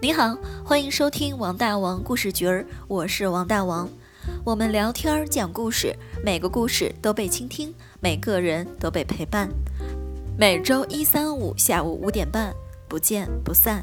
你好，欢迎收听王大王故事局儿，我是王大王。我们聊天讲故事，每个故事都被倾听，每个人都被陪伴。每周一、三、五下午五点半，不见不散。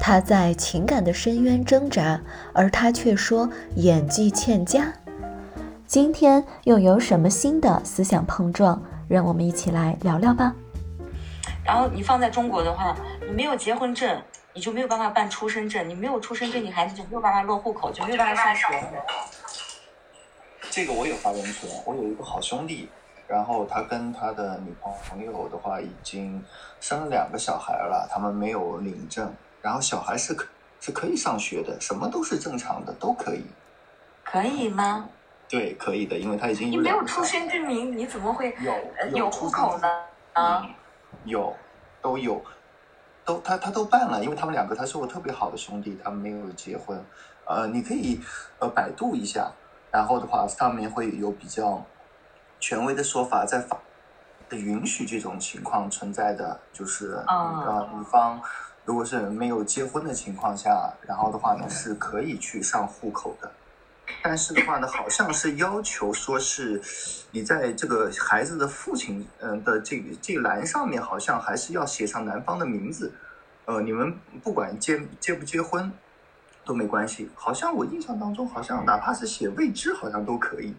他在情感的深渊挣扎，而他却说演技欠佳。今天又有什么新的思想碰撞？让我们一起来聊聊吧。然后你放在中国的话，你没有结婚证。你就没有办法办出生证，你没有出生证，你孩子就没有办法落户口，就没有办法上学。这个我有发言权。我有一个好兄弟，然后他跟他的女朋友的话已经生了两个小孩了，他们没有领证，然后小孩是可是可以上学的，什么都是正常的，都可以。可以吗？对，可以的，因为他已经你没有出生证明，你怎么会有有户口呢？啊，有，都有。都他他都办了，因为他们两个他是我特别好的兄弟，他们没有结婚，呃，你可以呃百度一下，然后的话上面会有比较权威的说法，在法允许这种情况存在的，就是呃女方如果是没有结婚的情况下，然后的话呢是可以去上户口的。但是的话呢，好像是要求说是，你在这个孩子的父亲，嗯的这个这栏上面，好像还是要写上男方的名字。呃，你们不管结结不结婚都没关系。好像我印象当中，好像哪怕是写未知，好像都可以。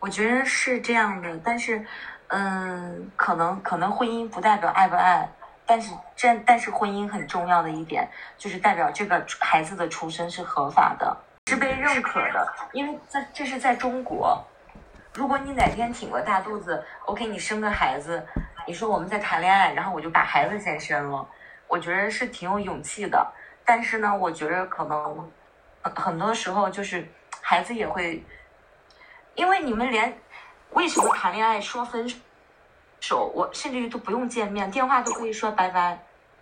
我觉得是这样的，但是，嗯，可能可能婚姻不代表爱不爱，但是这但是婚姻很重要的一点就是代表这个孩子的出生是合法的。是被认可的，因为在这是在中国。如果你哪天挺个大肚子，OK，你生个孩子，你说我们在谈恋爱，然后我就把孩子先生了，我觉得是挺有勇气的。但是呢，我觉得可能很多时候就是孩子也会，因为你们连为什么谈恋爱说分手，我甚至于都不用见面，电话都可以说拜拜。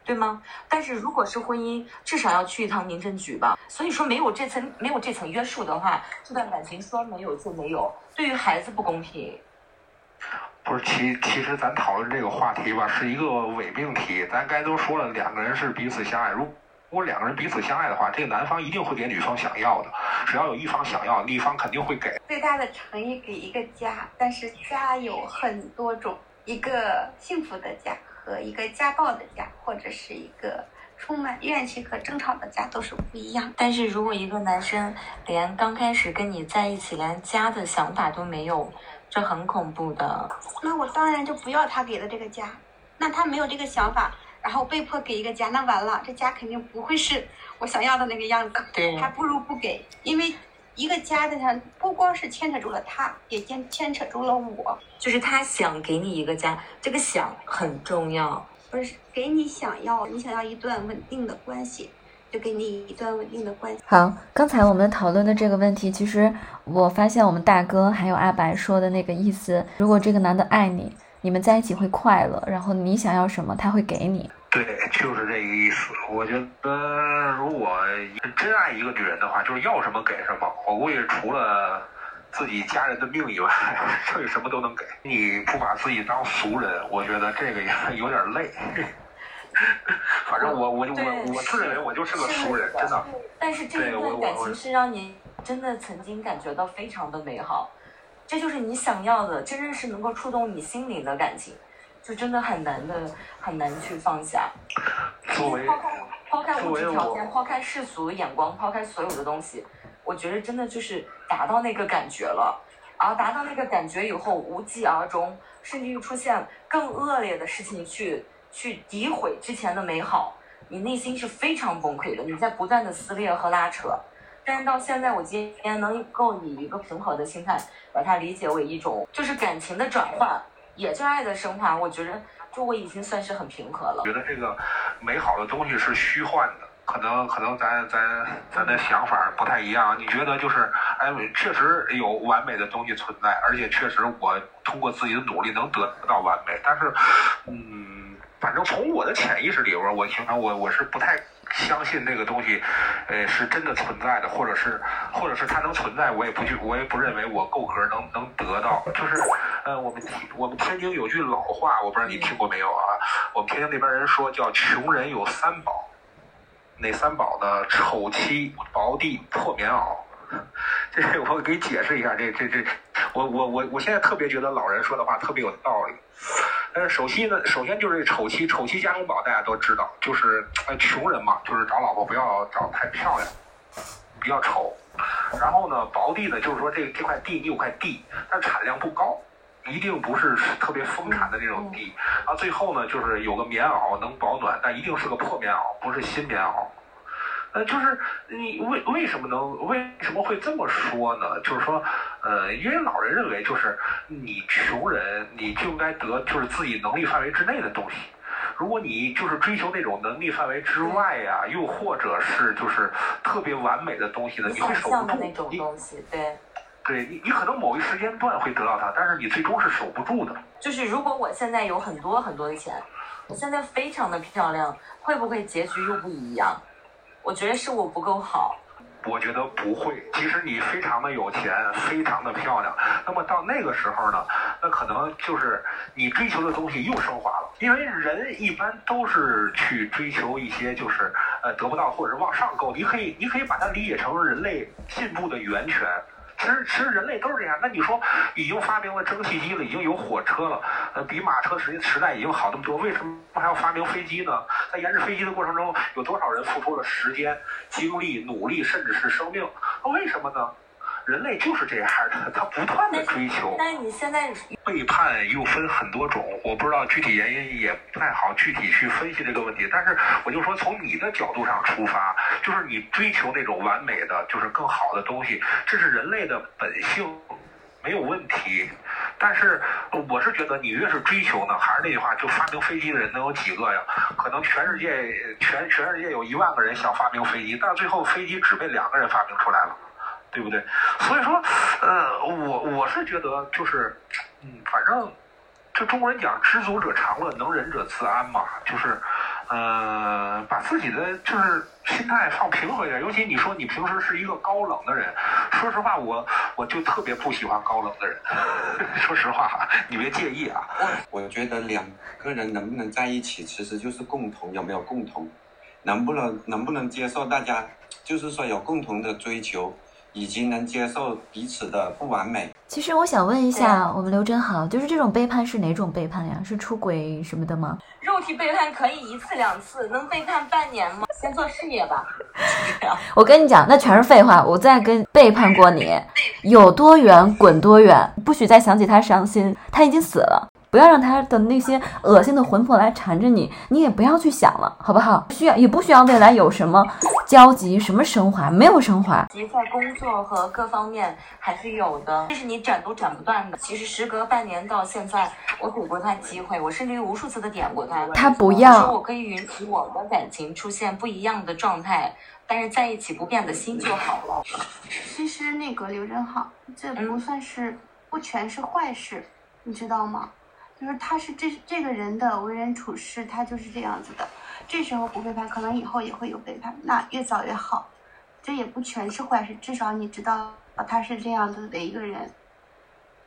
对吗？但是如果是婚姻，至少要去一趟民政局吧。所以说，没有这层没有这层约束的话，这段感情说没有就没有，对于孩子不公平。不是，其其实咱讨论这个话题吧，是一个伪命题。咱该都说了，两个人是彼此相爱。如果两个人彼此相爱的话，这个男方一定会给女方想要的。只要有一方想要，另一方肯定会给。最大的诚意给一个家，但是家有很多种，一个幸福的家。和一个家暴的家，或者是一个充满怨气和争吵的家，都是不一样。但是如果一个男生连刚开始跟你在一起，连家的想法都没有，这很恐怖的。那我当然就不要他给的这个家。那他没有这个想法，然后被迫给一个家，那完了，这家肯定不会是我想要的那个样子。对，还不如不给，因为。一个家的上不光是牵扯住了他，也牵牵扯住了我。就是他想给你一个家，这个想很重要。不是给你想要，你想要一段稳定的关系，就给你一段稳定的关系。好，刚才我们讨论的这个问题，其实我发现我们大哥还有阿白说的那个意思，如果这个男的爱你，你们在一起会快乐，然后你想要什么，他会给你。对，就是这个意思。我觉得，如果真爱一个女人的话，就是要什么给什么。我估计除了自己家人的命以外，剩下什么都能给。你不把自己当俗人，我觉得这个也有点累。反正我我就我我自认为我就是个俗人，真的。但是这一段感情是让你真的曾经感觉到非常的美好，这就是你想要的，真正是能够触动你心灵的感情。就真的很难的，很难去放下。作为抛开抛开物质条件，抛开世俗眼光，抛开所有的东西，我觉得真的就是达到那个感觉了。而达到那个感觉以后，无疾而终，甚至于出现更恶劣的事情去去诋毁之前的美好，你内心是非常崩溃的。你在不断的撕裂和拉扯。但是到现在，我今天能够以一个平和的心态把它理解为一种就是感情的转换。也叫爱的升华，我觉得就我已经算是很平和了。觉得这个美好的东西是虚幻的，可能可能咱咱咱的想法不太一样。你觉得就是，哎，确实有完美的东西存在，而且确实我通过自己的努力能得到完美。但是，嗯，反正从我的潜意识里边，我平常我我是不太。相信那个东西，呃，是真的存在的，或者是，或者是它能存在，我也不去，我也不认为我够格能能得到。就是，呃，我们我们天津有句老话，我不知道你听过没有啊？我们天津那边人说叫“穷人有三宝”，哪三宝呢？丑妻、薄地、破棉袄。这我给解释一下，这这这，我我我我现在特别觉得老人说的话特别有道理。但是首先呢，首先就是丑妻，丑妻家中宝大家都知道，就是呃穷人嘛，就是找老婆不要找太漂亮，比较丑。然后呢，薄地呢，就是说这这块地你有块地，但产量不高，一定不是特别丰产的那种地。啊，最后呢，就是有个棉袄能保暖，但一定是个破棉袄，不是新棉袄。呃，就是你为为什么能为什么会这么说呢？就是说，呃，因为老人认为，就是你穷人，你就应该得就是自己能力范围之内的东西。如果你就是追求那种能力范围之外呀，又或者是就是特别完美的东西呢，你会守不住。那种东西，对。对你，你可能某一时间段会得到它，但是你最终是守不住的。就是如果我现在有很多很多的钱，我现在非常的漂亮，会不会结局又不一样？我觉得是我不够好。我觉得不会。即使你非常的有钱，非常的漂亮，那么到那个时候呢，那可能就是你追求的东西又升华了。因为人一般都是去追求一些就是呃得不到或者是往上够。你可以你可以把它理解成人类进步的源泉。其实，其实人类都是这样。那你说，已经发明了蒸汽机了，已经有火车了，呃，比马车时时代已经好那么多，为什么还要发明飞机呢？在研制飞机的过程中，有多少人付出了时间、精力、努力，甚至是生命？那为什么呢？人类就是这样的，他不断的追求。但是你现在背叛又分很多种，我不知道具体原因，也不太好具体去分析这个问题。但是我就说，从你的角度上出发，就是你追求那种完美的，就是更好的东西，这是人类的本性，没有问题。但是我是觉得，你越是追求呢，还是那句话，就发明飞机的人能有几个呀？可能全世界全全世界有一万个人想发明飞机，但是最后飞机只被两个人发明出来了。对不对？所以说，呃，我我是觉得就是，嗯，反正，就中国人讲“知足者常乐，能忍者自安”嘛，就是，呃，把自己的就是心态放平和一点。尤其你说你平时是一个高冷的人，说实话，我我就特别不喜欢高冷的人。说实话，你别介意啊。我觉得两个人能不能在一起，其实就是共同有没有共同，能不能能不能接受大家，就是说有共同的追求。已经能接受彼此的不完美。其实我想问一下，我们刘真好，就是这种背叛是哪种背叛呀？是出轨什么的吗？肉体背叛可以一次两次，能背叛半年吗？先做事业吧。我跟你讲，那全是废话。我再跟背叛过你，有多远滚多远，不许再想起他伤心。他已经死了。不要让他的那些恶心的魂魄来缠着你，你也不要去想了，好不好？需要也不需要未来有什么交集，什么升华，没有升华。其实在工作和各方面还是有的，但是你斩都斩不断的。其实时隔半年到现在，我给过他机会，我甚至于无数次的点过他。他不要。说我可以允许我的感情出现不一样的状态，但是在一起不变的心就好了。其实那个刘真好，这不算是不全是坏事，你知道吗？就是他是这这个人的为人处事，他就是这样子的。这时候不背叛，可能以后也会有背叛，那越早越好。这也不全是坏事，至少你知道他是这样子的一个人。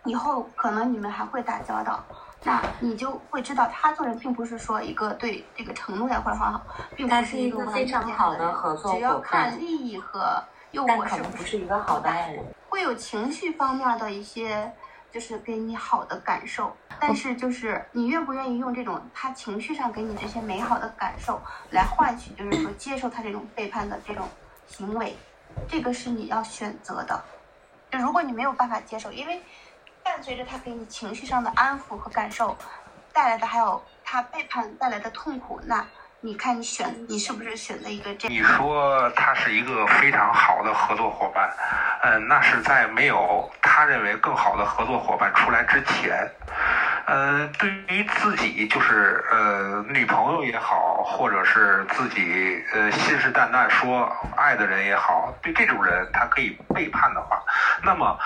以后可能你们还会打交道，那你就会知道他做人并不是说一个对这个承诺呀或者话好，并不是一个非常好的合作只要看利益和又我是不是一个好的爱人，会有情绪方面的一些。就是给你好的感受，但是就是你愿不愿意用这种他情绪上给你这些美好的感受来换取，就是说接受他这种背叛的这种行为，这个是你要选择的。就如果你没有办法接受，因为伴随着他给你情绪上的安抚和感受，带来的还有他背叛带来的痛苦，那。你看，你选你是不是选择一个这？你说他是一个非常好的合作伙伴，嗯，那是在没有他认为更好的合作伙伴出来之前，嗯，对于自己就是呃女朋友也好，或者是自己呃信誓旦旦说爱的人也好，对这种人他可以背叛的话，那么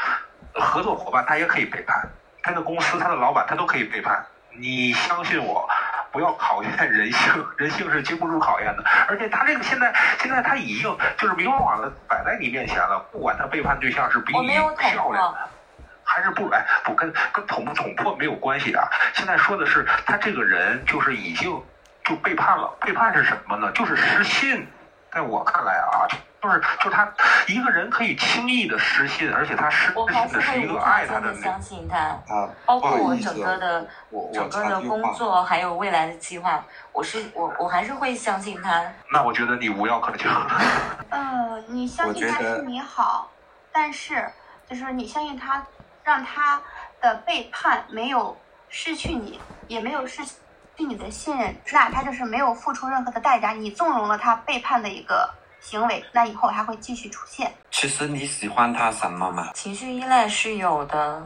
合作伙伴他也可以背叛，他的公司他的老板他都可以背叛，你相信我。不要考验人性，人性是经不住考验的。而且他这个现在，现在他已经就是明晃晃的摆在你面前了。不管他背叛对象是比你漂亮的，还是不哎不跟跟捅不捅破没有关系啊。现在说的是他这个人就是已经就背叛了。背叛是什么呢？就是失信。在我看来啊，就是就是他一个人可以轻易的失信，而且他失我还是信的是一个爱他的相信他。啊，包括我整个的我我整个的工作，还有未来的计划，我是我我还是会相信他。那我觉得你无药可救。呃，你相信他是你好，但是就是你相信他，让他的背叛没有失去你，也没有失去你的信任，那他就是没有付出任何的代价，你纵容了他背叛的一个行为，那以后还会继续出现。其实你喜欢他什么嘛？情绪依赖是有的，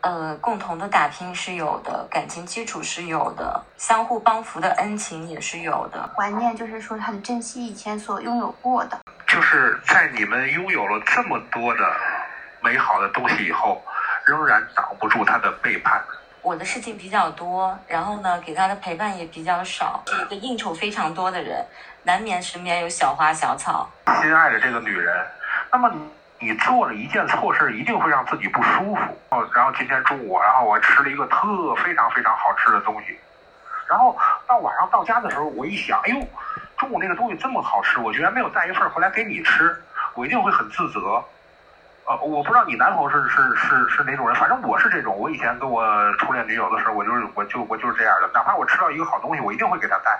呃，共同的打拼是有的，感情基础是有的，相互帮扶的恩情也是有的。怀念就是说很珍惜以前所拥有过的。就是在你们拥有了这么多的美好的东西以后，仍然挡不住他的背叛。我的事情比较多，然后呢，给他的陪伴也比较少，是一个应酬非常多的人，难免身边有小花小草。心爱的这个女人，那么你做了一件错事，一定会让自己不舒服。哦然后今天中午，然后我吃了一个特非常非常好吃的东西，然后到晚上到家的时候，我一想，哎呦，中午那个东西这么好吃，我居然没有带一份回来给你吃，我一定会很自责。呃，我不知道你男朋友是是是是哪种人，反正我是这种。我以前跟我初恋女友的时候，我就是我就我就是这样的，哪怕我吃到一个好东西，我一定会给她带。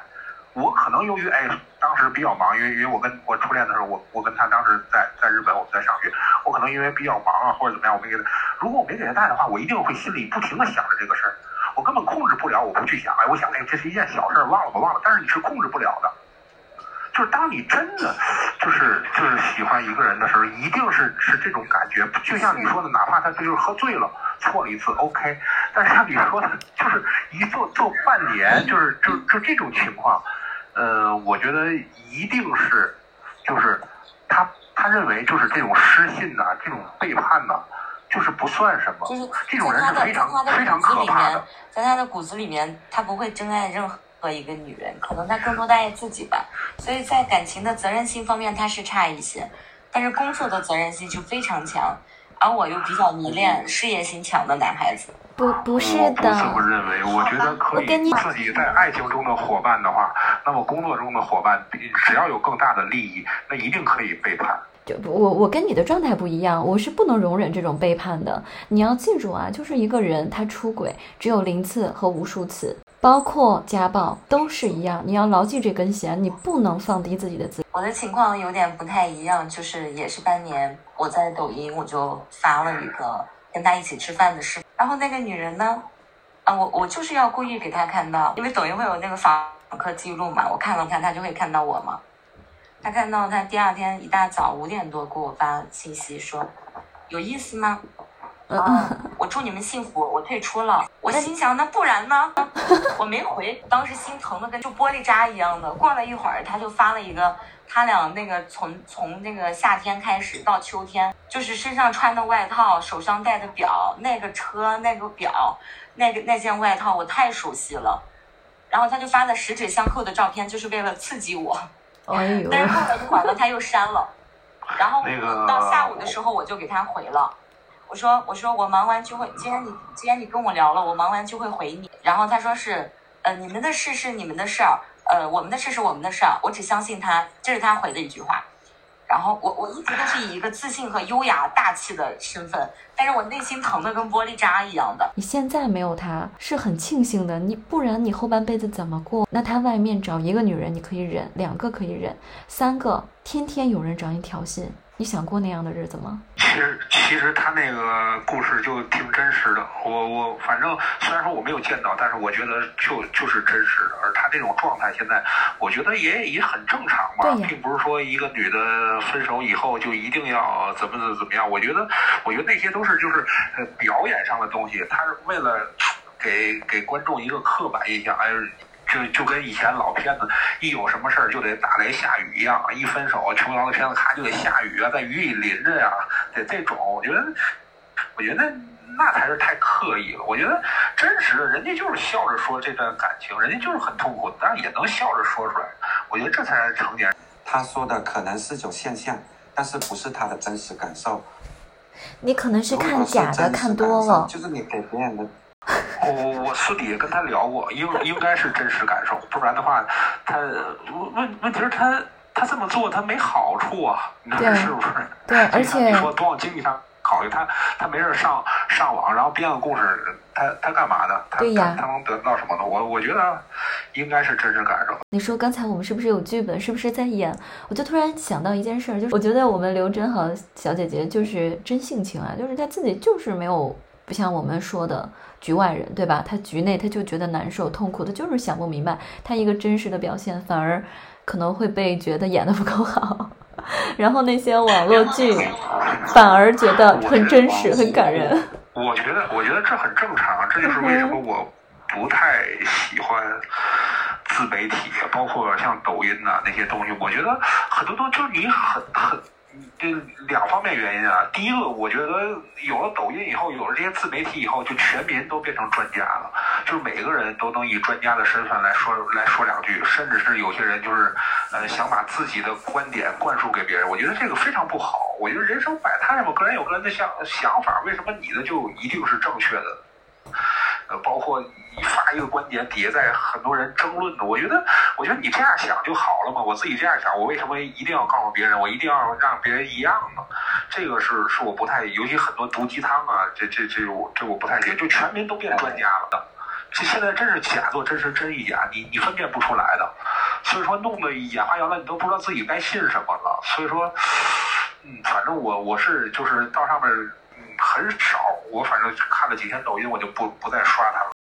我可能由于哎当时比较忙，因为因为我跟我初恋的时候，我我跟他当时在在日本，我们在上学，我可能因为比较忙啊或者怎么样，我没给他。如果我没给他带的话，我一定会心里不停的想着这个事儿，我根本控制不了，我不去想，哎，我想哎这是一件小事儿，忘了吧忘了，但是你是控制不了的。就是当你真的就是就是喜欢一个人的时候，一定是是这种感觉。就像你说的，哪怕他就是喝醉了，错了一次，OK。但是像你说的，就是一做做半年，就是就就这种情况，呃，我觉得一定是就是他他认为就是这种失信呐、这种背叛呐、就是不算什么。就是这种人是非常在他的非常骨子里面可怕的。，在他的骨子里面，他不会真爱任何一个女人，可能他更多的爱自己吧。所以在感情的责任心方面，他是差一些，但是工作的责任心就非常强。而我又比较迷恋事业心强的男孩子。不不是的我不这么，认为，我觉得可以我跟你自己在爱情中的伙伴的话，那么工作中的伙伴，只要有更大的利益，那一定可以背叛。就不我我跟你的状态不一样，我是不能容忍这种背叛的。你要记住啊，就是一个人他出轨只有零次和无数次，包括家暴都是一样。你要牢记这根弦，你不能放低自己的自。我的情况有点不太一样，就是也是半年，我在抖音我就发了一个跟他一起吃饭的视频，然后那个女人呢，啊，我我就是要故意给他看到，因为抖音会有那个访客记录嘛，我看了看，他就会看到我嘛。他看到他第二天一大早五点多给我发信息说，有意思吗？啊，我祝你们幸福，我退出了。我心想，那不然呢？我没回，当时心疼的跟就玻璃渣一样的。过了一会儿，他就发了一个他俩那个从从那个夏天开始到秋天，就是身上穿的外套，手上戴的表，那个车那个表，那个那件外套我太熟悉了。然后他就发的十指相扣的照片，就是为了刺激我。哎呦，但是过了一会儿呢，他又删了。然后那个到下午的时候，我就给他回了。我说我说我忙完就会，既然你既然你跟我聊了，我忙完就会回你。然后他说是，呃，你们的事是你们的事儿，呃，我们的事是我们的事儿，我只相信他，这是他回的一句话。然后我我一直都是以一个自信和优雅大气的身份，但是我内心疼的跟玻璃渣一样的。你现在没有他是很庆幸的，你不然你后半辈子怎么过？那他外面找一个女人你可以忍，两个可以忍，三个天天有人找你挑衅，你想过那样的日子吗？其实其实他那个故事就挺真实的，我我反正虽然说我没有见到，但是我觉得就就是真实的。而他这种状态现在，我觉得也也很正常嘛，并不是说一个女的分手以后就一定要怎么怎么怎么样。我觉得我觉得那些都是就是呃表演上的东西，他是为了给给观众一个刻板印象，哎。就就跟以前老片子一有什么事儿就得打雷下雨一样，一分手琼瑶的片子咔就得下雨啊，在雨里淋着呀，得这种，我觉得，我觉得那才是太刻意了。我觉得真实的，人家就是笑着说这段感情，人家就是很痛苦，但是也能笑着说出来。我觉得这才是成年人。他说的可能是种现象，但是不是他的真实感受。你可能是看假的看多了，就是你给别人的我我私底下跟他聊过，应应该是真实感受，不然的话，他问问题是他他这么做他没好处啊，你说是不是？对，而且你说多往经济上考虑，他他没事上上网，然后编个故事，他他干嘛呢？他对呀他他能得到什么呢？我我觉得应该是真实感受。你说刚才我们是不是有剧本？是不是在演？我就突然想到一件事儿，就是我觉得我们刘真和小姐姐就是真性情啊，就是她自己就是没有不像我们说的局外人，对吧？他局内他就觉得难受、痛苦，他就是想不明白。他一个真实的表现，反而可能会被觉得演得不够好，然后那些网络剧反而觉得很真实、很感人。我觉得，我觉得这很正常，这就是为什么我不太喜欢自媒体，包括像抖音呐、那些东西。我觉得很多东西就是你很很。这两方面原因啊，第一个，我觉得有了抖音以后，有了这些自媒体以后，就全民都变成专家了，就是每个人都能以专家的身份来说来说两句，甚至是有些人就是呃想把自己的观点灌输给别人，我觉得这个非常不好。我觉得人生百态嘛，个人有个人的想想法，为什么你的就一定是正确的？呃，包括你发一个观点，底下在很多人争论的，我觉得，我觉得你这样想就好了嘛。我自己这样想，我为什么一定要告诉别人？我一定要让别人一样呢？这个是是我不太，尤其很多毒鸡汤啊，这这这我这我不太接，就全民都变专家了。这现在真是假作真时真亦假，你你分辨不出来的。所以说弄得眼花缭乱，你都不知道自己该信什么了。所以说，嗯，反正我我是就是到上面。很少，我反正看了几天抖音，我就不不再刷它了。